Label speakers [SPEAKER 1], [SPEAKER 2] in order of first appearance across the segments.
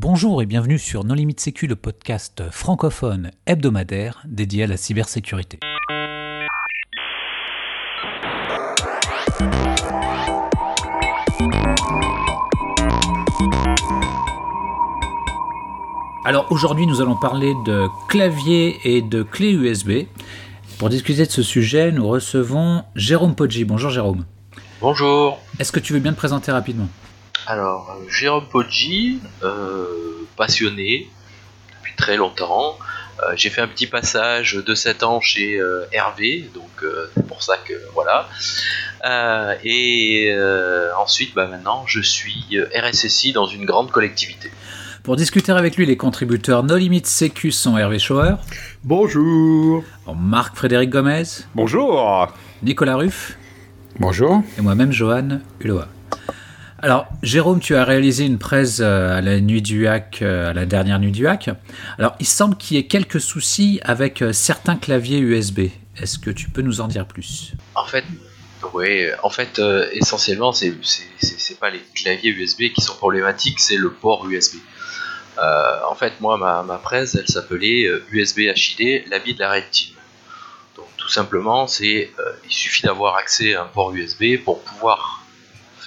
[SPEAKER 1] Bonjour et bienvenue sur Non Limite Sécu, le podcast francophone hebdomadaire dédié à la cybersécurité. Alors aujourd'hui nous allons parler de clavier et de clé USB. Pour discuter de ce sujet, nous recevons Jérôme Poggi. Bonjour Jérôme.
[SPEAKER 2] Bonjour.
[SPEAKER 1] Est-ce que tu veux bien te présenter rapidement?
[SPEAKER 2] Alors, euh, Jérôme Poggi, euh, passionné depuis très longtemps. Euh, j'ai fait un petit passage de 7 ans chez Hervé, donc c'est pour ça que voilà. et ensuite, bah, maintenant, je suis RSSI dans une grande collectivité.
[SPEAKER 1] Pour discuter avec lui, les contributeurs No Limit Sécu sont Hervé Schauer.
[SPEAKER 3] Bonjour.
[SPEAKER 1] Marc-Frédéric Gomez.
[SPEAKER 3] Bonjour.
[SPEAKER 1] Nicolas Ruff.
[SPEAKER 4] Bonjour.
[SPEAKER 1] Et moi-même, Johan Uloa. Alors, Jérôme, tu as réalisé une presse à la nuit du hack, à la dernière nuit du hack. Alors, il semble qu'il y ait quelques soucis avec certains claviers USB. Est-ce que tu peux nous en dire plus?
[SPEAKER 2] En fait, oui, en fait, euh, essentiellement, c'est pas les claviers USB qui sont problématiques, c'est le port USB. Euh, en fait, moi, ma, ma presse, elle s'appelait USB HID, la vie de la rétine tout simplement, c'est euh, il suffit d'avoir accès à un port USB pour pouvoir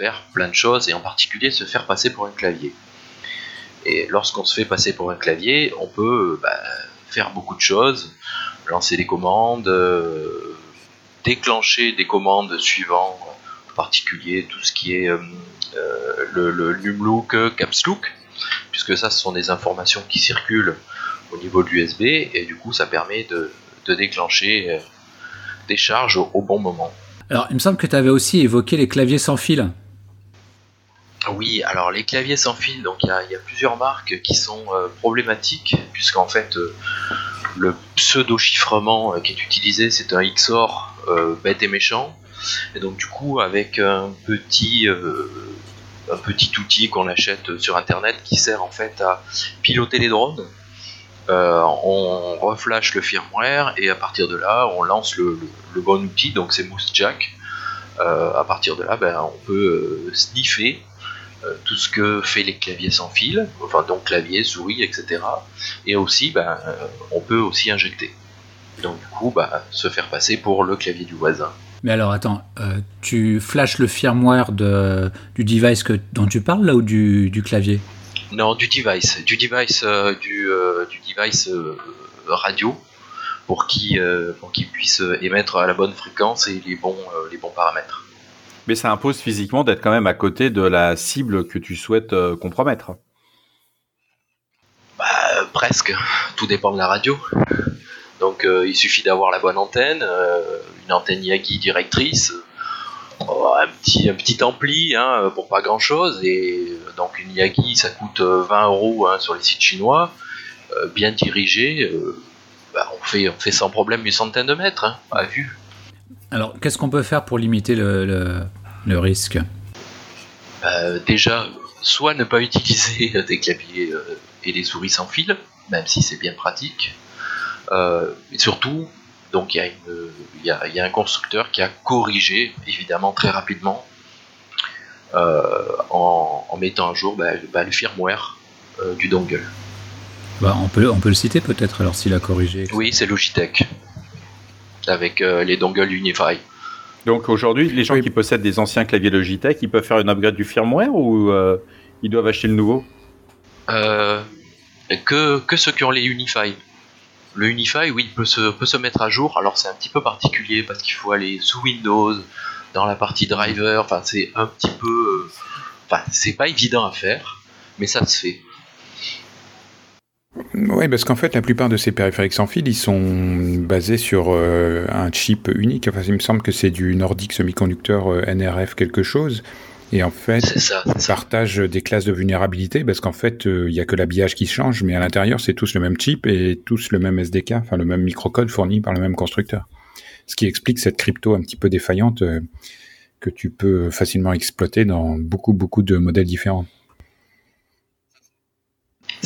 [SPEAKER 2] faire plein de choses et en particulier se faire passer pour un clavier. Et lorsqu'on se fait passer pour un clavier, on peut bah, faire beaucoup de choses, lancer des commandes, euh, déclencher des commandes suivant en particulier tout ce qui est euh, le, le numlook, capslook, puisque ça ce sont des informations qui circulent au niveau de l'USB et du coup ça permet de, de déclencher des charges au, bon moment.
[SPEAKER 1] Alors, il me semble que tu avais aussi évoqué les claviers sans fil.
[SPEAKER 2] Oui, alors les claviers sans fil, donc il y, a plusieurs marques qui sont euh, problématiques, puisqu'en fait euh, le pseudo-chiffrement euh, qui est utilisé c'est un XOR bête et méchant, et donc du coup avec un petit, outil qu'on achète sur internet qui sert en fait à piloter les drones, on reflash le firmware et à partir de là, on lance le, bon outil, donc c'est Mousejack. Euh, à partir de là, ben, on peut sniffer tout ce que fait les claviers sans fil, enfin donc clavier, souris, etc. Et aussi, ben, on peut aussi injecter. Donc du coup, ben, se faire passer pour le clavier du voisin.
[SPEAKER 1] Mais alors attends, tu flashes le firmware de, du device que, dont tu parles là ou du clavier?
[SPEAKER 2] Non, du device, du device, euh, du, euh, du, device euh, radio pour qu'il puisse émettre à la bonne fréquence et les bons, les bons paramètres.
[SPEAKER 3] Mais ça impose physiquement d'être quand même à côté de la cible que tu souhaites compromettre.
[SPEAKER 2] Bah, presque. Tout dépend de la radio. Donc il suffit d'avoir la bonne antenne, une antenne Yagi directrice, un petit un petit ampli hein, pour pas grand chose et euh, donc une Yagi ça coûte 20 euh, euros hein, sur les sites chinois euh, bien dirigé bah, on fait on fait sans problème une centaine de mètres hein, à vue
[SPEAKER 1] alors qu'est-ce qu'on peut faire pour limiter le, le, risque
[SPEAKER 2] bah, déjà soit ne pas utiliser des claviers et des souris sans fil même si c'est bien pratique mais surtout donc il y, a un constructeur qui a corrigé, évidemment très rapidement, euh, en, mettant à jour bah, bah, le firmware euh, du dongle.
[SPEAKER 1] Bah, on, peut, on peut le citer peut-être alors s'il a corrigé.
[SPEAKER 2] Oui, c'est Logitech, avec euh, les dongles Unify.
[SPEAKER 3] Donc aujourd'hui, les gens qui possèdent des anciens claviers Logitech, ils peuvent faire une upgrade du firmware ou ils doivent acheter le nouveau?
[SPEAKER 2] Que, que ceux qui ont les Unify. Le Unify, oui, peut se, peut se mettre à jour. Alors c'est un petit peu particulier parce qu'il faut aller sous Windows, dans la partie driver. Enfin, c'est un petit peu. Euh, enfin, c'est pas évident à faire, mais ça se fait.
[SPEAKER 4] Oui, parce qu'en fait, la plupart de ces périphériques sans fil, ils sont basés sur euh, un chip unique. Enfin, il me semble que c'est du Nordic Semiconductor euh, NRF quelque chose. Et en fait, ça, on partage des classes de vulnérabilité parce qu'en fait, euh, il n'y a que l'habillage qui change, mais à l'intérieur, c'est tous le même chip et tous le même SDK, enfin le même microcode fourni par le même constructeur. Ce qui explique cette crypto un petit peu défaillante euh, que tu peux facilement exploiter dans beaucoup, beaucoup de modèles différents.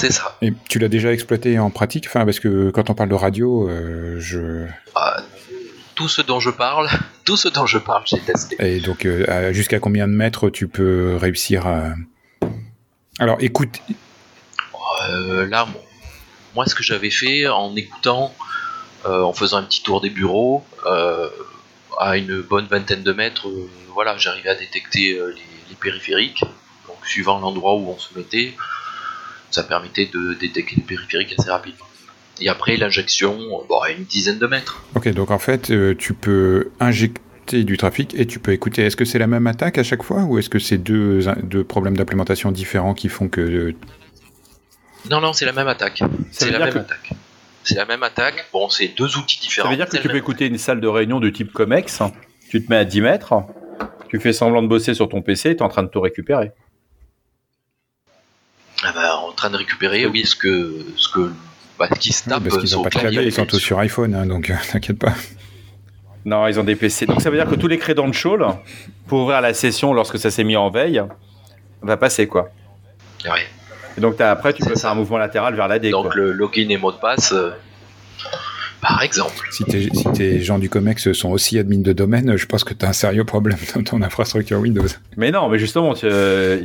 [SPEAKER 2] C'est ça.
[SPEAKER 4] Et tu l'as déjà exploité en pratique? Enfin, parce que quand on parle de radio, euh, je.
[SPEAKER 2] Ah, tout ce dont je parle, tout ce dont je parle, j'ai testé.
[SPEAKER 4] Et donc, euh, jusqu'à combien de mètres tu peux réussir à. Alors, écoute.
[SPEAKER 2] Là, moi, ce que j'avais fait en écoutant, en faisant un petit tour des bureaux, à une bonne vingtaine de mètres, voilà, j'arrivais à détecter les, périphériques. Donc, suivant l'endroit où on se mettait, ça permettait de détecter les périphériques assez rapidement. Et après, l'injection, bon, à une dizaine de mètres.
[SPEAKER 4] Ok, donc en fait, tu peux injecter du trafic et tu peux écouter. Est-ce que c'est la même attaque à chaque fois ou est-ce que c'est deux, deux problèmes d'implémentation différents qui font que...
[SPEAKER 2] Non, non, c'est la même attaque. C'est la même attaque. C'est la même attaque. Bon, c'est deux outils différents.
[SPEAKER 3] Ça veut dire que tu peux écouter une salle de réunion de type COMEX, tu te mets à 10 mètres, tu fais semblant de bosser sur ton PC et tu es en train de te récupérer.
[SPEAKER 2] Ah bah, train de récupérer, oui, ce que, ce que, bah, qui se tape.
[SPEAKER 4] parce qu'ils n'ont pas de clavier, ils sont tous sur iPhone, hein, donc t'inquiète pas.
[SPEAKER 3] Non, ils ont des PC. Donc ça veut dire que tous les credentials, pour ouvrir la session lorsque ça s'est mis en veille, va passer quoi. Et donc as, après, tu peux faire un mouvement latéral vers la D.
[SPEAKER 2] Donc le login et mot de passe, euh, par exemple.
[SPEAKER 4] Si tes, si gens du COMEX sont aussi admin de domaine, je pense que tu as un sérieux problème dans ton infrastructure Windows.
[SPEAKER 3] Mais non, mais justement, tu, euh,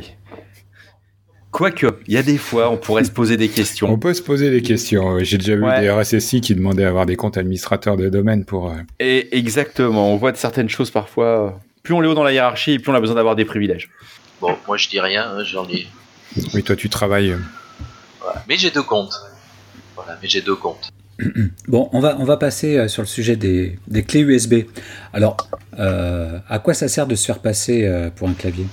[SPEAKER 3] Quoique, il y a des fois, on pourrait se poser des questions.
[SPEAKER 4] On peut se poser des questions. J'ai déjà vu des RSSI qui demandaient à avoir des comptes administrateurs de domaine pour. Euh,
[SPEAKER 3] Et exactement, on voit de certaines choses parfois. Plus on est haut dans la hiérarchie, plus on a besoin d'avoir des privilèges.
[SPEAKER 2] Bon, moi je dis rien, hein, j'en ai.
[SPEAKER 4] Oui, toi tu travailles.
[SPEAKER 2] Mais j'ai deux comptes. Voilà, mais j'ai deux comptes.
[SPEAKER 1] Bon, on va, on va passer euh, sur le sujet des, clés USB. Alors, euh, à quoi ça sert de se faire passer pour un clavier?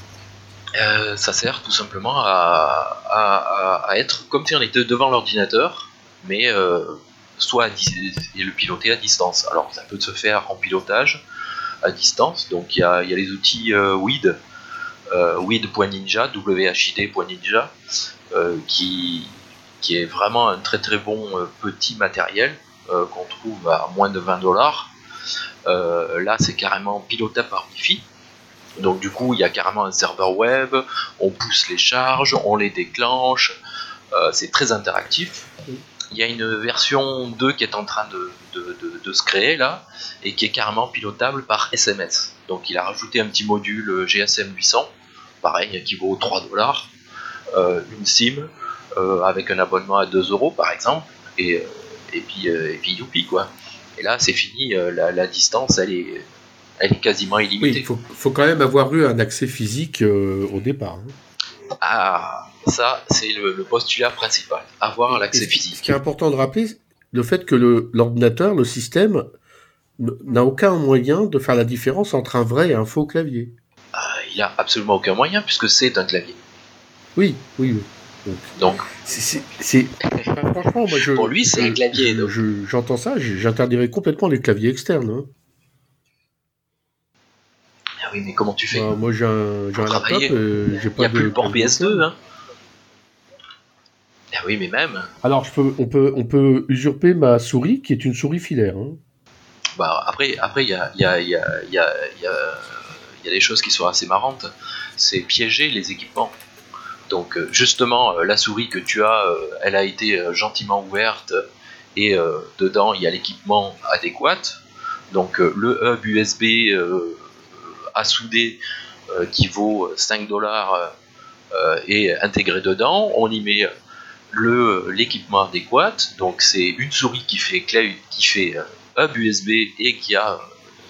[SPEAKER 2] Euh, ça sert tout simplement à, être comme si on était devant l'ordinateur, mais euh, soit à et le piloter à distance. Alors ça peut se faire en pilotage à distance, donc il y a, les outils euh, WID, WID.ninja, WHID.ninja, qui, qui est vraiment un très très bon petit matériel qu'on trouve à moins de 20 dollars. là c'est carrément pilotable par Wi-Fi, donc du coup, il y a carrément un serveur web, on pousse les charges, on les déclenche, euh, c'est très interactif. Il y a une version 2 qui est en train de, se créer là, et qui est carrément pilotable par SMS. Donc il a rajouté un petit module GSM 800, pareil, qui vaut 3 dollars, euh, une SIM, euh, avec un abonnement à 2 euros par exemple, et, puis, et puis youpi quoi. Et là c'est fini, la distance elle est elle est quasiment illimitée.
[SPEAKER 5] il faut, quand même avoir eu un accès physique euh, au départ. Hein.
[SPEAKER 2] Ah, ça, c'est le, postulat principal, avoir l'accès physique.
[SPEAKER 5] Ce qui est important de rappeler, le fait que l'ordinateur, le, système, n'a aucun moyen de faire la différence entre un vrai et un faux clavier.
[SPEAKER 2] Ah, il n'a absolument aucun moyen puisque c'est un clavier.
[SPEAKER 5] Oui, oui,
[SPEAKER 2] oui. Donc,
[SPEAKER 5] c'est franchement, moi je,
[SPEAKER 2] pour lui, c'est un clavier.
[SPEAKER 5] J'entends ça, j'interdirais complètement les claviers externes. Hein.
[SPEAKER 2] Ah oui, mais comment tu fais bah,
[SPEAKER 5] Moi, j'ai un, j'ai un laptop, euh, j'ai pas
[SPEAKER 2] Il n'y a plus le port PS2, hein Ah oui, mais même.
[SPEAKER 5] Alors, je peux, on, peut, on peut usurper ma souris, qui est une souris filaire. Hein.
[SPEAKER 2] Bah, après, après, il y a, y, a, y, a, y, a, y a des choses qui sont assez marrantes. C'est piéger les équipements. Donc, euh, justement, euh, la souris que tu as, elle a été gentiment ouverte et dedans, il y a l'équipement adéquat. Donc, le hub USB à souder euh, qui vaut 5 dollars euh, et intégré dedans. On y met le l'équipement adéquat. Donc c'est une souris qui fait clé, qui fait euh, hub USB et qui a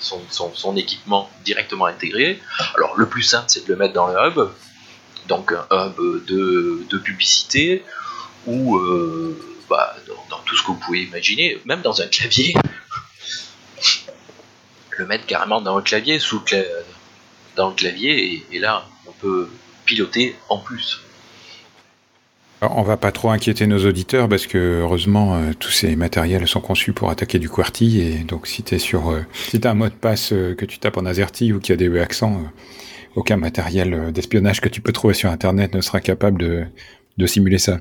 [SPEAKER 2] son, équipement directement intégré. Alors le plus simple c'est de le mettre dans le hub, donc un hub de, publicité ou bah, dans, tout ce que vous pouvez imaginer, même dans un clavier. le mettre carrément dans un clavier sous, dans le clavier et, là on peut piloter en plus.
[SPEAKER 4] On va pas trop inquiéter nos auditeurs parce que heureusement euh, tous ces matériels sont conçus pour attaquer du QWERTY et donc si tu sur euh, si as un mot de passe euh, que tu tapes en AZERTY ou qui a des accents, aucun matériel d'espionnage que tu peux trouver sur internet ne sera capable de, de simuler ça.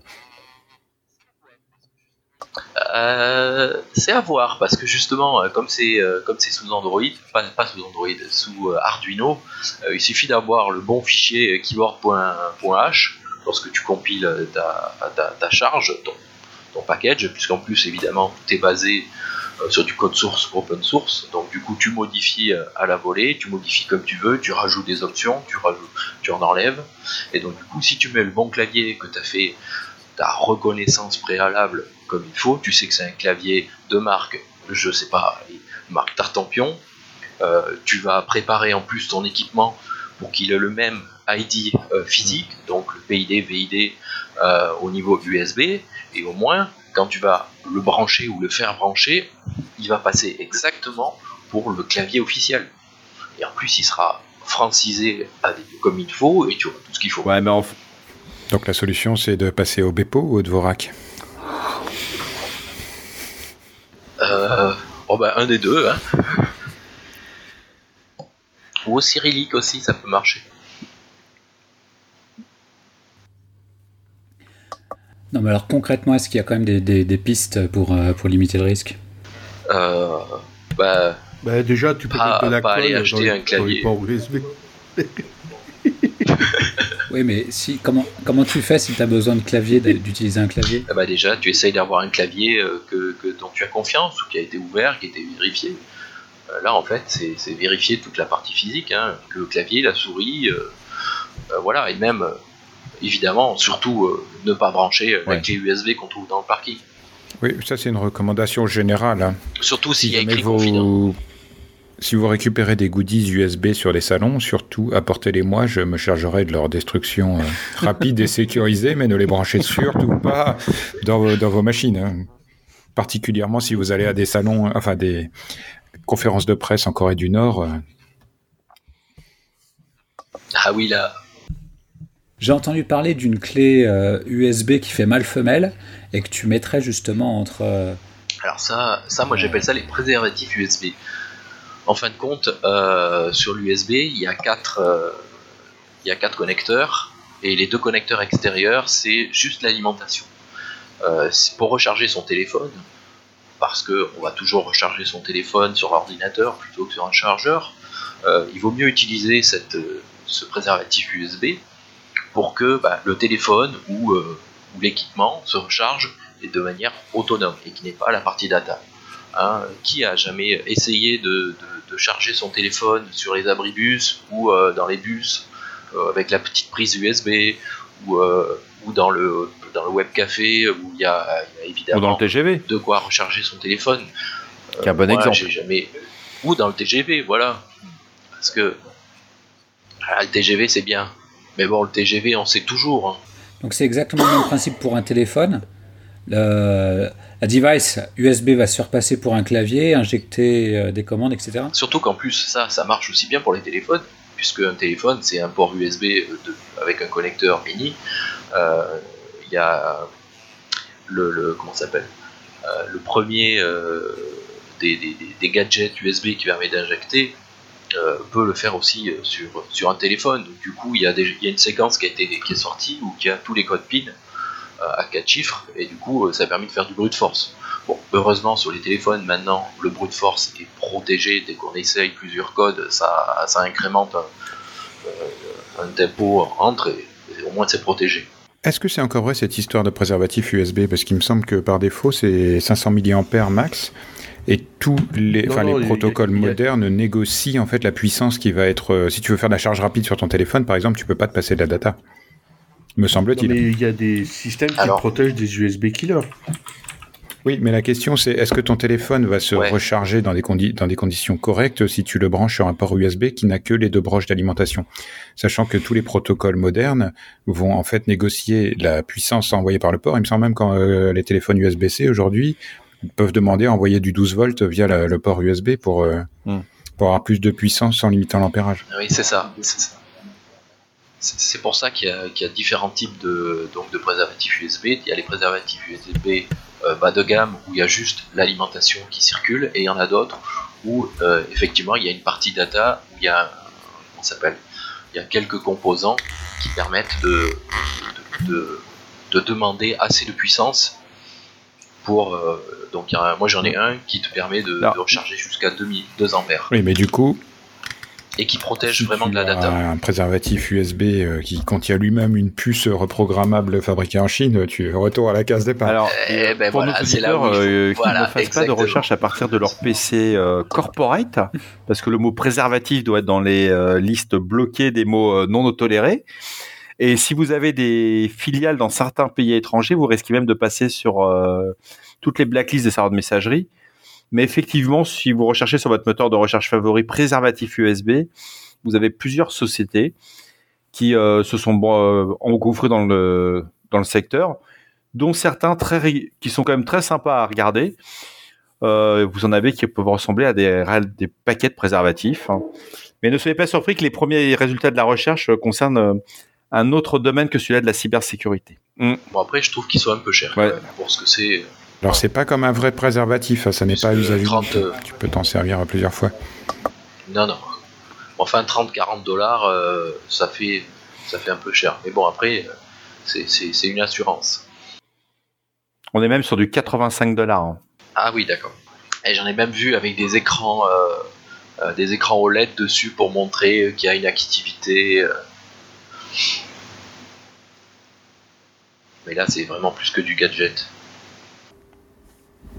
[SPEAKER 2] Euh, c'est à voir parce que justement, euh, comme c'est euh, comme c'est sous Android, pas, sous Android, sous Arduino, il suffit d'avoir le bon fichier keyboard.h lorsque tu compiles ta, charge, ton, package, puisqu'en plus évidemment tout est basé sur du code source open source, donc du coup tu modifies à la volée, tu modifies comme tu veux, tu rajoutes des options, tu rajoutes, tu en enlèves, et donc du coup si tu mets le bon clavier que tu as fait ta reconnaissance préalable comme il faut, tu sais que c'est un clavier de marque, je sais pas, marque Tartampion, euh, tu vas préparer en plus ton équipement pour qu'il ait le même ID euh, physique, donc le PID, VID euh, au niveau USB, et au moins quand tu vas le brancher ou le faire brancher, il va passer exactement pour le clavier officiel. Et en plus, il sera francisé comme il faut et tu auras tout ce qu'il faut.
[SPEAKER 4] Ouais, mais Donc la solution, c'est de passer au Bepo ou au Dvorak
[SPEAKER 2] euh, oh bah, un des deux. Hein. Ou au cyrillique aussi, ça peut marcher.
[SPEAKER 1] Non, mais alors concrètement, est-ce qu'il y a quand même des, pistes pour, euh, pour limiter le risque?
[SPEAKER 2] Euh, bah,
[SPEAKER 5] bah, déjà, tu peux mettre de la colle
[SPEAKER 2] acheter un clavier.
[SPEAKER 5] USB.
[SPEAKER 1] oui, mais si, comment, comment tu fais si tu as besoin de clavier, d'utiliser un clavier
[SPEAKER 2] ah bah Déjà, tu essayes d'avoir un clavier euh, que, que, dont tu as confiance ou qui a été ouvert, qui a été vérifié. Euh, là, en fait, c'est vérifier toute la partie physique, hein, le clavier, la souris, euh, voilà, et même, évidemment, surtout, ne pas brancher la clé USB qu'on trouve dans le parking.
[SPEAKER 4] Oui, ça c'est une recommandation générale. Hein.
[SPEAKER 2] Surtout s'il y a écrit vous...
[SPEAKER 4] Si vous récupérez des goodies USB sur les salons, surtout apportez-les-moi, je me chargerai de leur destruction rapide et sécurisée, mais ne les branchez surtout pas dans, vos machines. Hein. Particulièrement si vous allez à des salons, enfin des, conférence de presse en Corée du Nord. Euh.
[SPEAKER 2] Ah oui, là.
[SPEAKER 1] J'ai entendu parler d'une clé USB euh, qui fait mal femelle et que tu mettrais justement entre. Euh,
[SPEAKER 2] Alors ça, ça moi j'appelle ça les préservatifs USB. En fin de compte, sur l'USB, il y a quatre, il y a quatre connecteurs et les deux connecteurs extérieurs, c'est juste l'alimentation. pour recharger son téléphone, parce qu'on va toujours recharger son téléphone sur l'ordinateur plutôt que sur un chargeur, euh, il vaut mieux utiliser euh, ce préservatif USB pour que bah, le téléphone euh, ou, l'équipement se recharge de manière autonome et qui n'est pas la partie data. Hein, qui a jamais essayé de, charger son téléphone sur les abribus ou dans les bus avec la petite prise USB ou, ou dans le dans le web café où il y a, évidemment
[SPEAKER 3] ou dans le TGV.
[SPEAKER 2] de quoi recharger son téléphone.
[SPEAKER 3] Qui un bon exemple.
[SPEAKER 2] Jamais... Ou dans le TGV, voilà. Parce que ah, le TGV c'est bien, mais bon le TGV on sait toujours. Hein.
[SPEAKER 1] Donc c'est exactement le même principe pour un téléphone. Le, la device USB va se repasser pour un clavier, injecter euh, des commandes, etc.
[SPEAKER 2] Surtout qu'en plus ça, ça marche aussi bien pour les téléphones, puisque un téléphone c'est un port USB euh, avec un connecteur mini. Euh, il y a le, comment s'appelle le premier des, gadgets USB qui permet d'injecter peut le faire aussi sur, un téléphone. du coup, il y, a il y a une séquence qui, a été, qui est sortie où il y a tous les codes PIN à 4 chiffres et du coup, ça a permis de faire du brute force. Bon, heureusement, sur les téléphones, maintenant, le brute force est protégé. Dès qu'on essaye plusieurs codes, ça, ça incrémente un, un tempo entre et au moins c'est protégé.
[SPEAKER 4] Est-ce que c'est encore vrai cette histoire de préservatif USB Parce qu'il me semble que par défaut, c'est 500 mAh max. Et tous les, les protocoles modernes négocient en fait la puissance qui va être. Euh, si tu veux faire de la charge rapide sur ton téléphone, par exemple, tu peux pas te passer de la data. Me semble-t-il.
[SPEAKER 5] Mais il y a des systèmes qui protègent des USB killers.
[SPEAKER 4] Oui, mais la question c'est est-ce que ton téléphone va se recharger dans des, dans des conditions correctes si tu le branches sur un port USB qui n'a que les deux broches d'alimentation? Sachant que tous les protocoles modernes vont en fait négocier la puissance envoyée par le port. Il me semble même quand euh, les téléphones USB-C aujourd'hui peuvent demander à envoyer du 12 volts via le port USB pour, euh, hmm. pour avoir plus de puissance en limitant l'ampérage.
[SPEAKER 2] Oui, c'est ça. C'est pour ça qu'il y, y, a différents types de, donc de préservatifs USB. Il y a les préservatifs USB euh, bas de gamme où il y a juste l'alimentation qui circule et il y en a d'autres où euh, effectivement il y a une partie data où il y a s'appelle il y a quelques composants qui permettent de, de, demander assez de puissance pour euh, donc moi j'en ai un qui te permet de, recharger jusqu'à 2, 2 ampères.
[SPEAKER 4] Oui mais du coup
[SPEAKER 2] et qui protège vraiment de la data.
[SPEAKER 4] Un préservatif USB euh, qui contient lui-même une puce reprogrammable fabriquée en Chine, tu retour à la case départ.
[SPEAKER 3] Alors, eh ben pour nos auditeurs euh, qui ne fassent pas de recherche à partir de leur PC euh, corporate, parce que le mot préservatif doit être dans les listes bloquées des mots non autolérés. Et si vous avez des filiales dans certains pays étrangers, vous risquez même de passer sur euh, toutes les blacklists des serveurs de messagerie. Mais effectivement, si vous recherchez sur votre moteur de recherche favori préservatif USB, vous avez plusieurs sociétés qui euh, se sont euh, engouffrées dans le, dans le secteur, dont certains très, qui sont quand même très sympas à regarder. Euh, vous en avez qui peuvent ressembler à des, des paquets de préservatifs. Hein. Mais ne soyez pas surpris que les premiers résultats de la recherche concernent un autre domaine que celui-là de la cybersécurité.
[SPEAKER 2] Mm. Bon après, je trouve qu'ils sont un peu chers pour ce que c'est.
[SPEAKER 4] Alors c'est pas comme un vrai préservatif, hein, ça n'est pas usage Tu peux t'en servir plusieurs fois.
[SPEAKER 2] Non non. Enfin 30-40 dollars, euh, ça fait ça fait un peu cher. Mais bon après, euh, c'est une assurance.
[SPEAKER 3] On est même sur du 85 dollars. Hein.
[SPEAKER 2] Ah oui d'accord. Et j'en ai même vu avec des écrans euh, des écrans OLED dessus pour montrer qu'il y a une activité. Mais là, c'est vraiment plus que du gadget.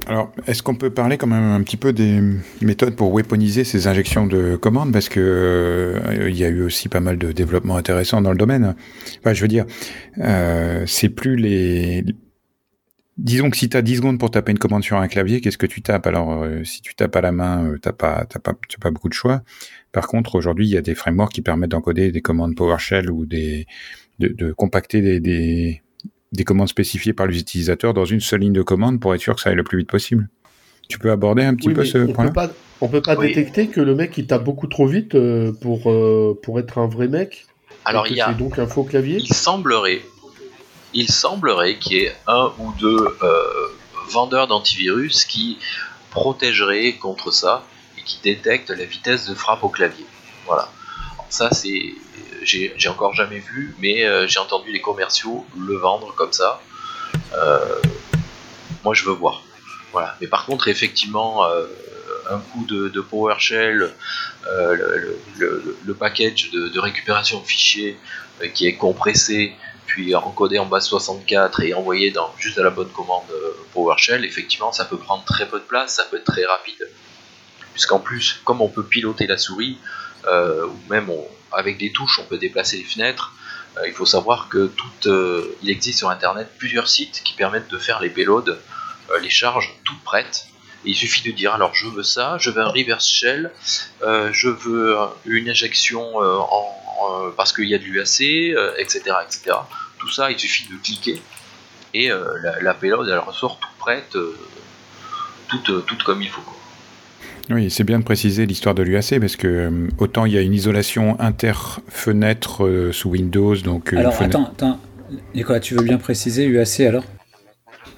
[SPEAKER 4] Alors, est-ce qu'on peut parler quand même un petit peu des méthodes pour weaponiser ces injections de commandes? Parce que euh, il y a eu aussi pas mal de développements intéressants dans le domaine. Enfin, je veux dire, euh, c'est plus les. Disons que si tu as 10 secondes pour taper une commande sur un clavier, qu'est-ce que tu tapes? Alors, euh, si tu tapes à la main, t'as pas, t'as pas, pas beaucoup de choix. Par contre, aujourd'hui, il y a des frameworks qui permettent d'encoder des commandes PowerShell ou des, de, compacter des, des commandes spécifiées par les utilisateurs dans une seule ligne de commande pour être sûr que ça aille le plus vite possible. Tu peux aborder un petit peu ce point-là?
[SPEAKER 5] On peut pas détecter que le mec il tape beaucoup trop vite euh, pour, euh, pour être un vrai mec.
[SPEAKER 2] Alors il y a
[SPEAKER 5] donc un faux clavier?
[SPEAKER 2] Il semblerait, il semblerait qu'il y ait un ou deux euh, vendeurs d'antivirus qui protégeraient contre ça et qui détectent la vitesse de frappe au clavier. Voilà. ça c'est j'ai encore jamais vu, mais euh, j'ai entendu les commerciaux le vendre comme ça. Euh, moi, je veux voir. Voilà. Mais par contre, effectivement, euh, un coup de, PowerShell, le, package de, récupération de fichiers qui est compressé, puis encodé en base 64 et envoyé dans juste à la bonne commande PowerShell, effectivement, ça peut prendre très peu de place, ça peut être très rapide. Puisqu'en plus, comme on peut piloter la souris, ou même on, avec des touches, on peut déplacer les fenêtres. Euh, il faut savoir que tout, euh, il existe sur Internet plusieurs sites qui permettent de faire les payloads, euh, les charges toutes prêtes. Et il suffit de dire alors je veux ça, je veux un reverse shell, je veux une injection en, parce qu'il y a de l'UAC, etc., etc. Tout ça, il suffit de cliquer et la, payload elle ressort toute prête, toute, toute comme il faut.
[SPEAKER 4] Oui, c'est bien de préciser l'histoire de l'UAC parce que euh, autant il y a une isolation inter-fenêtre euh, sous Windows. Donc,
[SPEAKER 1] euh, alors attends, attends, Nicolas, tu veux bien préciser UAC alors?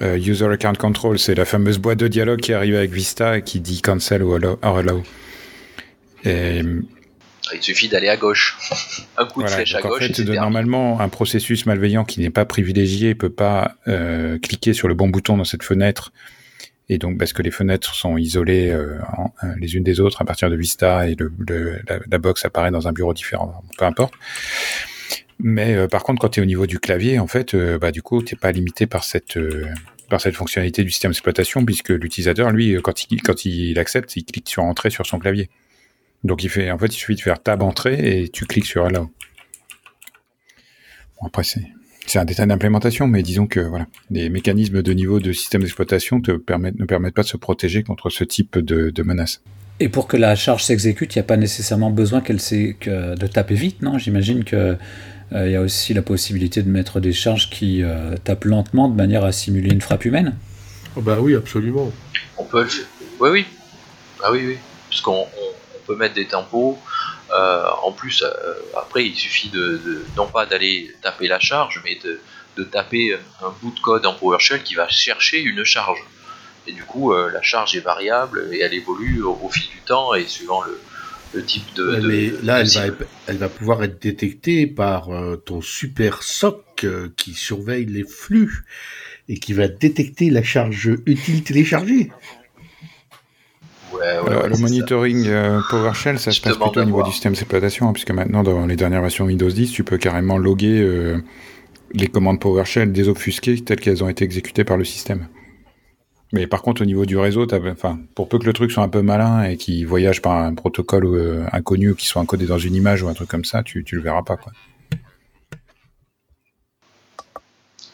[SPEAKER 4] User Account Control, c'est la fameuse boîte de dialogue qui arrive avec Vista et qui dit cancel ou allow.
[SPEAKER 2] Et, il suffit d'aller à gauche. Un coup de flèche à gauche. En fait,
[SPEAKER 4] normalement, un processus malveillant qui n'est pas privilégié peut pas cliquer sur le bon bouton dans cette fenêtre et donc parce que les fenêtres sont isolées euh, euh, les unes des autres à partir de Vista et la, box apparaît dans un bureau différent, peu importe. Mais euh, par contre, quand tu es au niveau du clavier, en fait, bah, du coup, tu pas limité par cette par cette fonctionnalité du système d'exploitation, puisque l'utilisateur, lui, quand il, quand il accepte, il clique sur Entrée sur son clavier. Donc, il fait, en fait, il suffit de faire Tab Entrée et tu cliques sur Allow. Bon, après, c'est c'est un détail d'implémentation, mais disons que voilà, les mécanismes de niveau de système d'exploitation te permettent, ne permettent pas de se protéger contre ce type de, de menaces.
[SPEAKER 1] Et pour que la charge s'exécute, il n'y a pas nécessairement besoin qu'elle que de taper vite, non? J'imagine qu'il euh, y a aussi la possibilité de mettre des charges qui euh, tapent lentement de manière à simuler une frappe humaine.
[SPEAKER 5] Oh bah oui, absolument.
[SPEAKER 2] On peut. Oui, oui. Ah oui, oui. Parce qu'on peut mettre des tempos, en plus, euh, après, il suffit de, non pas d'aller taper la charge, mais de, taper un bout de code en PowerShell qui va chercher une charge. Et du coup, euh, la charge est variable et elle évolue au, fil du temps et suivant le, type de.
[SPEAKER 5] mais là, elle va, pouvoir être détectée par ton super SOC qui surveille les flux et qui va détecter la charge utile téléchargée
[SPEAKER 4] le monitoring euh, PowerShell, ça se passe plutôt au niveau du système d'exploitation, hein, puisque maintenant, dans les dernières versions Windows 10, tu peux carrément loguer euh, les commandes PowerShell désobfusquées telles qu'elles ont été exécutées par le système. Mais par contre, au niveau du réseau, enfin, pour peu que le truc soit un peu malin et qu'il voyage par un protocole euh, inconnu ou qu'il soit encodé dans une image ou un truc comme ça, tu, tu le verras pas, quoi.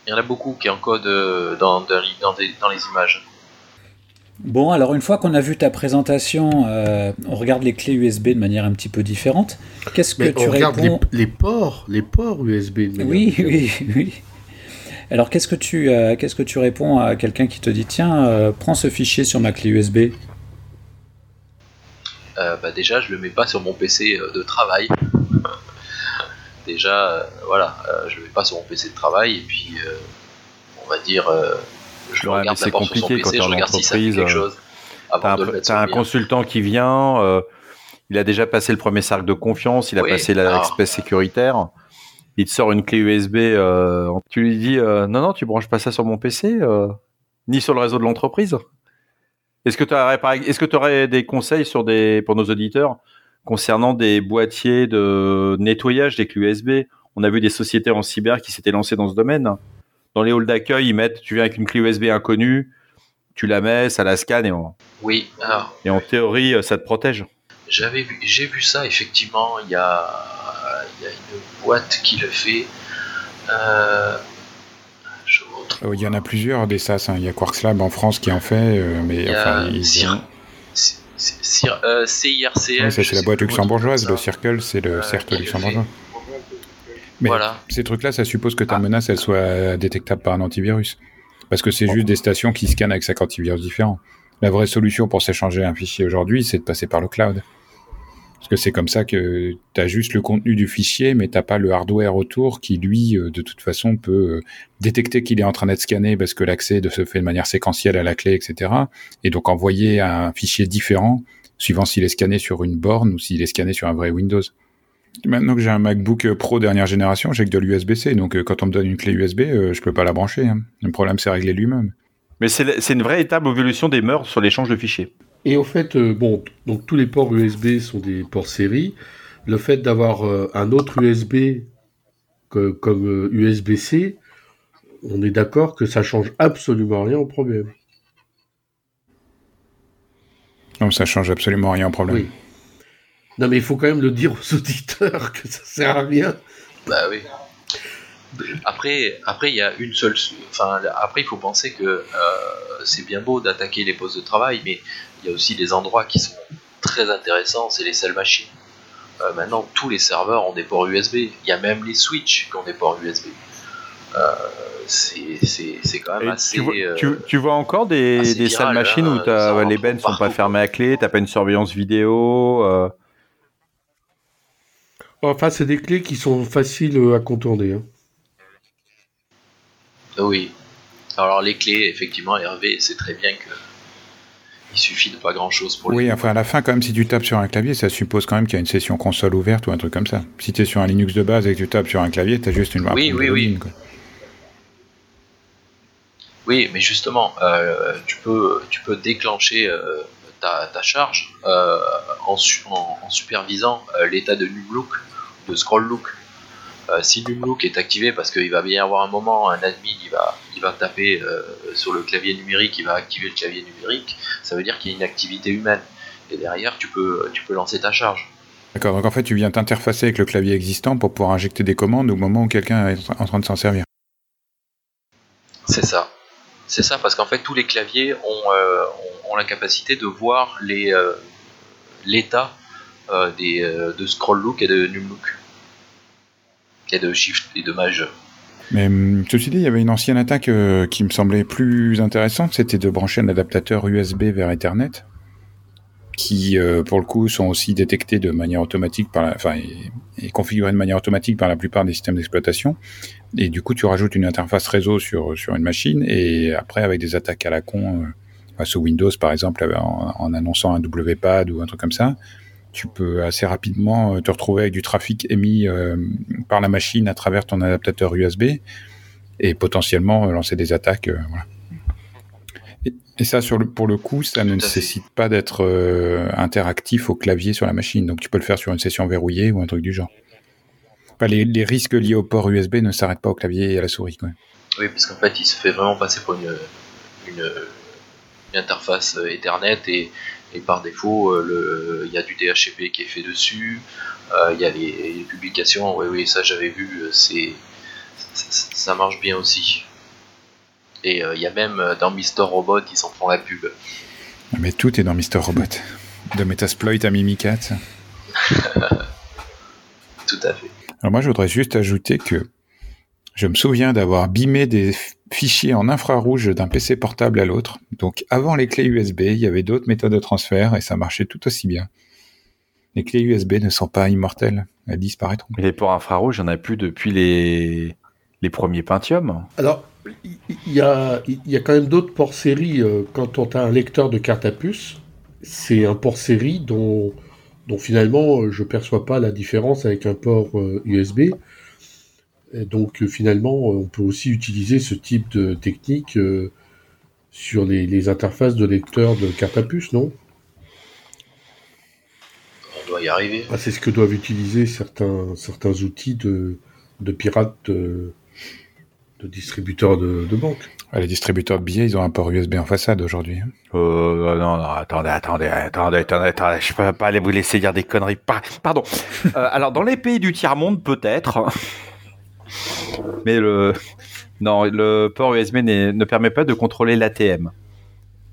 [SPEAKER 2] Il y en a beaucoup qui encodent dans, dans, dans les images.
[SPEAKER 1] Bon, alors une fois qu'on a vu ta présentation, euh, on regarde les clés USB de manière un petit peu différente. Qu'est-ce que tu on regarde
[SPEAKER 5] les, ports, les ports USB. De
[SPEAKER 1] oui, oui, oui. Alors qu'est-ce que tu, euh, qu'est-ce que tu réponds à quelqu'un qui te dit tiens, euh, prends ce fichier sur ma clé USB
[SPEAKER 2] bah déjà, je le mets pas sur mon PC de travail. déjà, voilà, je le mets pas sur mon PC de travail et puis on va dire je ouais,
[SPEAKER 3] c'est compliqué quand tu es en entreprise. T'as un, un consultant qui vient, euh, il a déjà passé le premier cercle de confiance, il a passé l'aspect sécuritaire. Il te sort une clé USB, euh, tu lui dis euh, non non, tu branches pas ça sur mon PC, ni sur le réseau de l'entreprise. Est-ce que tu est-ce que aurais des conseils sur des pour nos auditeurs concernant des boîtiers de nettoyage des clés USB On a vu des sociétés en cyber qui s'étaient lancées dans ce domaine dans les halls d'accueil, ils mettent, tu viens avec une clé USB inconnue, tu la mets, ça la scanne et en,
[SPEAKER 2] oui,
[SPEAKER 3] et en théorie, euh, ça te protège.
[SPEAKER 2] J'avais vu, j'ai vu ça effectivement. Il y a, il y a une boîte qui le fait. Euh,
[SPEAKER 4] oh, il y en a plusieurs des SAS. Hein. Il y a Quarks Lab en France qui en fait, euh, mais enfin,
[SPEAKER 2] CIRCL.
[SPEAKER 4] c'est la boîte luxembourgeoise. Le Circle, c'est le cercle luxembourgeois. Mais ces trucs-là, ça suppose que ta ah. menace, elle soit détectable par un antivirus. Parce que c'est juste des stations qui scannent avec cinq antivirus différents. La vraie solution pour s'échanger un fichier aujourd'hui, c'est de passer par le cloud. Parce que c'est comme ça que tu as juste le contenu du fichier, mais t'as pas le hardware autour qui, lui, euh, de toute façon, peut euh, détecter qu'il est en train d'être scanné parce que l'accès se fait de manière séquentielle à la clé, etc. Et donc envoyer un fichier différent, suivant s'il est scanné sur une borne ou s'il est scanné sur un vrai Windows. Maintenant que j'ai un MacBook Pro dernière génération, j'ai que de l'USB-C. Donc euh, quand on me donne une clé USB, euh, je peux pas la brancher. Hein. Le problème, c'est régler lui-même.
[SPEAKER 3] Mais c'est une vraie étape d'évolution des mœurs sur l'échange de fichiers.
[SPEAKER 5] Et au fait, euh, bon, donc tous les ports USB sont des ports série. Le fait d'avoir un autre USB comme USB-C, on est d'accord que ça change absolument rien au problème.
[SPEAKER 4] Non, ça change absolument rien au problème. Oui.
[SPEAKER 5] Non, mais il faut quand même le dire aux auditeurs que ça sert à rien.
[SPEAKER 2] Bah oui. Après, après, il y a une seule. Enfin, après, il faut penser que euh, c'est bien beau d'attaquer les postes de travail, mais il y a aussi des endroits qui sont très intéressants, c'est les seules machines. Euh, maintenant, tous les serveurs ont des ports USB. Il y a même les switches qui ont des ports USB. Euh, c'est quand même assez.
[SPEAKER 3] Tu vois, encore des, des sales machines où hein, les bennes sont pas fermées à clé, t'as pas une surveillance vidéo
[SPEAKER 5] Enfin, c'est des clés qui sont faciles à contourner. Hein.
[SPEAKER 2] Oui. Alors les clés, effectivement, Hervé, c'est très bien que il suffit de pas grand chose pour
[SPEAKER 4] les. Oui, enfin à la fin, quand même, si tu tapes sur un clavier, ça suppose quand même qu'il y a une session console ouverte ou un truc comme ça. Si tu es sur un Linux de base et que tu tapes sur un clavier, tu as juste une.
[SPEAKER 2] Oui, oui, oui. Oui, mais justement, euh, tu, peux, tu peux déclencher euh, ta, charge euh, en, en, supervisant l'état de Numlook de scroll look. Euh, si look est activé, parce qu'il va bien y avoir un moment, un admin il va, il va taper euh, sur le clavier numérique, il va activer le clavier numérique, ça veut dire qu'il y a une activité humaine. Et derrière, tu peux, tu peux lancer ta charge.
[SPEAKER 4] D'accord, donc en fait, tu viens t'interfacer avec le clavier existant pour pouvoir injecter des commandes au moment où quelqu'un est en train de s'en servir.
[SPEAKER 2] C'est ça. C'est ça, parce qu'en fait, tous les claviers ont, euh, ont, la capacité de voir l'état des, de scroll look et de num look a de Shift et de Mage.
[SPEAKER 4] Mais hum, ceci dit, il y avait une ancienne attaque euh, qui me semblait plus intéressante, c'était de brancher un adaptateur USB vers Ethernet, qui euh, pour le coup sont aussi détectés de manière automatique par, enfin, et, configurés de manière automatique par la plupart des systèmes d'exploitation. Et du coup, tu rajoutes une interface réseau sur sur une machine, et après avec des attaques à la con, euh, sous Windows par exemple, en, en annonçant un WPAD ou un truc comme ça, tu peux assez rapidement euh, te retrouver avec du trafic émis euh, par la machine à travers ton adaptateur USB et potentiellement euh, lancer des attaques. Et, ça, sur le, pour le coup, ça ne nécessite pas d'être interactif au clavier sur la machine. Donc tu peux le faire sur une session verrouillée ou un truc du genre. les, risques liés au port USB ne s'arrêtent pas au clavier et à la souris.
[SPEAKER 2] Oui, parce qu'en fait, il se fait vraiment passer pour une, une, interface Ethernet et et par défaut, euh, il y a du DHCP qui est fait dessus, euh, il y a les, publications, oui, oui, ça j'avais vu, euh, c'est ça marche bien aussi. Et il y a même dans Mister Robot, ils s'en font la pub.
[SPEAKER 4] Mais tout est dans Mister Robot. De Metasploit à Mimikat.
[SPEAKER 2] tout à fait.
[SPEAKER 4] Alors moi, je voudrais juste ajouter que je me souviens d'avoir bimé des fichiers en infrarouge d'un PC portable à l'autre. Donc avant les clés USB, il y avait d'autres méthodes de transfert et ça marchait tout aussi bien. Les clés USB ne sont pas immortelles, elles disparaîtront.
[SPEAKER 3] les ports infrarouges, il n'y en a plus depuis les, les premiers Pentium.
[SPEAKER 5] Alors, il y a, y a quand même d'autres ports série. Euh, quand on a un lecteur de carte à puce, c'est un port série dont, dont finalement euh, je ne perçois pas la différence avec un port USB. Euh, donc euh, finalement, euh, on peut aussi utiliser ce type de technique euh, sur les, interfaces de lecteurs de carte à puce, non?
[SPEAKER 2] On doit y arriver.
[SPEAKER 5] Ah, c'est ce que doivent utiliser certains, certains outils de, de pirates de, distributeurs de, banque.
[SPEAKER 4] Ah, les distributeurs de billets, ils ont un port USB en façade aujourd'hui. Hein.
[SPEAKER 3] non, non, attendez, attendez, attendez, attendez, attendez, je peux pas aller vous laisser dire des conneries. Pardon. alors, dans les pays du tiers-monde, peut-être. Mais le, non, le port USB ne permet pas de contrôler l'ATM,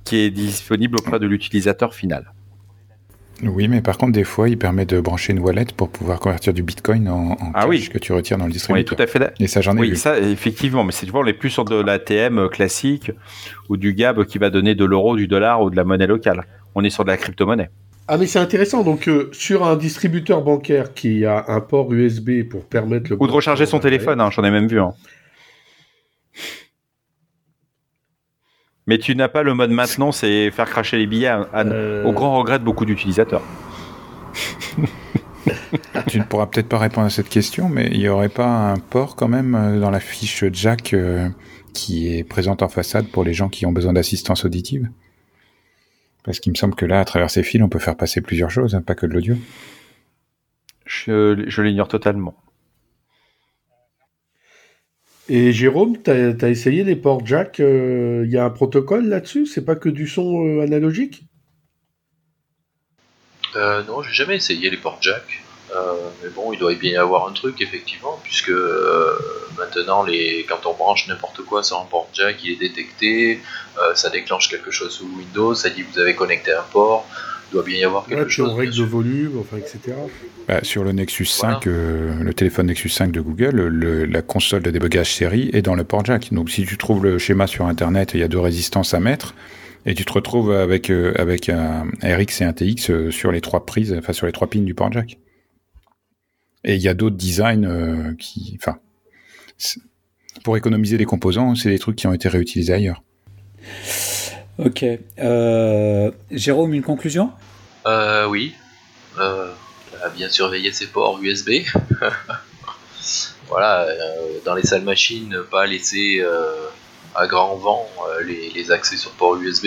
[SPEAKER 3] qui est disponible auprès de l'utilisateur final.
[SPEAKER 4] Oui, mais par contre, des fois, il permet de brancher une wallet pour pouvoir convertir du Bitcoin en,
[SPEAKER 3] ah
[SPEAKER 4] cash que tu retires dans le distributeur.
[SPEAKER 3] Oui, tout à fait.
[SPEAKER 4] Et ça, j'en ai
[SPEAKER 3] oui, ça, effectivement, mais c'est on est plus sur de l'ATM classique ou du GAB qui va donner de l'euro, du dollar ou de la monnaie locale. On est sur de la crypto-monnaie.
[SPEAKER 5] Ah mais c'est intéressant, donc euh, sur un distributeur bancaire qui a un port USB pour permettre le...
[SPEAKER 3] Ou de recharger son téléphone, hein, j'en ai même vu. Hein. Mais tu n'as pas le mode maintenant, c'est faire cracher les billets euh. au grand regret de beaucoup d'utilisateurs.
[SPEAKER 4] tu ne pourras peut-être pas répondre à cette question, mais il n'y aurait pas un port quand même euh, dans la fiche Jack qui est présente en façade pour les gens qui ont besoin d'assistance auditive? Parce qu'il me semble que là, à travers ces fils, on peut faire passer plusieurs choses, hein, pas que de l'audio.
[SPEAKER 3] Je, l'ignore totalement.
[SPEAKER 5] Et Jérôme, tu as, essayé les ports jack Il euh, y a un protocole là-dessus? C'est pas que du son euh, analogique?
[SPEAKER 2] Euh, Non, j'ai jamais essayé les ports jack. Euh, mais bon, il doit bien y avoir un truc, effectivement, puisque euh, maintenant, les, quand on branche n'importe quoi sur un port jack, il est détecté, euh, ça déclenche quelque chose sous Windows, ça dit vous avez connecté un port, il doit bien y avoir quelque chose.
[SPEAKER 5] on règle de volume, enfin, etc.
[SPEAKER 4] Bah, sur le Nexus 5, le téléphone Nexus 5 de Google, la console de débogage série est dans le port jack. Donc si tu trouves le schéma sur Internet, il y a deux résistances à mettre. Et tu te retrouves avec, avec un RX et un TX sur les trois prises, enfin sur les trois pins du port jack. Et il y a d'autres designs euh, qui, enfin, pour économiser les composants, c'est des trucs qui ont été réutilisés ailleurs.
[SPEAKER 1] Ok. Euh, Jérôme, une conclusion?
[SPEAKER 2] Euh, Oui. bien surveiller ses ports USB. voilà, dans les salles machines, pas laisser à grand vent les, accès sur port USB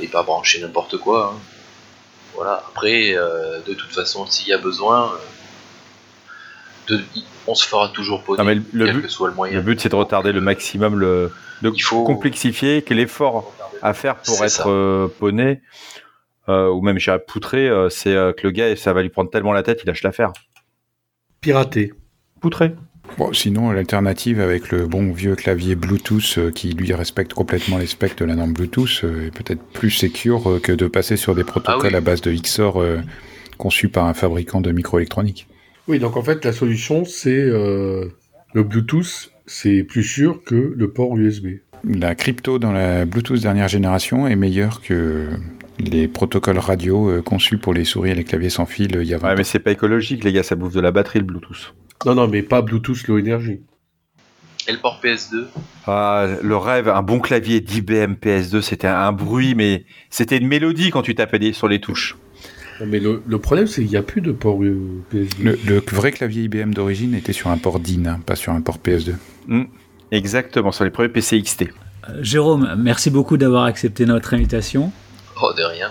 [SPEAKER 2] et pas brancher n'importe quoi. Hein. Voilà. Après, euh, de toute façon, s'il y a besoin, euh, on se fera toujours poner, quel
[SPEAKER 3] but,
[SPEAKER 2] que soit le moyen.
[SPEAKER 3] Le but, c'est de retarder le maximum, le, de Il faut... complexifier, que l'effort à faire pour être euh, poney, ou même j'ai poutré, c'est que le gars, ça va lui prendre tellement la tête, il lâche l'affaire.
[SPEAKER 5] Pirater.
[SPEAKER 3] Poutré.
[SPEAKER 4] Bon, sinon, l'alternative avec le bon vieux clavier Bluetooth euh, qui lui respecte complètement les specs de la norme Bluetooth euh, est peut-être plus secure euh, que de passer sur des protocoles ah à base de XOR conçus par un fabricant de microélectronique.
[SPEAKER 5] Oui, donc en fait, la solution, c'est le Bluetooth, c'est plus sûr que le port USB.
[SPEAKER 4] La crypto dans la Bluetooth dernière génération est meilleure que les protocoles radio conçus pour les souris et les claviers sans fil il y a 20
[SPEAKER 3] ouais, mais c'est pas écologique, les gars, ça bouffe de la batterie le Bluetooth.
[SPEAKER 5] Non, non, mais pas Bluetooth Low Energy.
[SPEAKER 2] Et le port PS2
[SPEAKER 3] ah, Le rêve, un bon clavier d'IBM PS2, c'était un bruit, mais c'était une mélodie quand tu tapais sur les touches.
[SPEAKER 5] Mais le, problème, c'est qu'il n'y a plus de port euh,
[SPEAKER 4] PS2. Le, vrai clavier IBM d'origine était sur un port DIN, hein, pas sur un port PS2.
[SPEAKER 3] Hmm. exactement, sur les premiers PC XT.
[SPEAKER 1] Euh, Jérôme, merci beaucoup d'avoir accepté notre invitation.
[SPEAKER 2] Oh, de rien.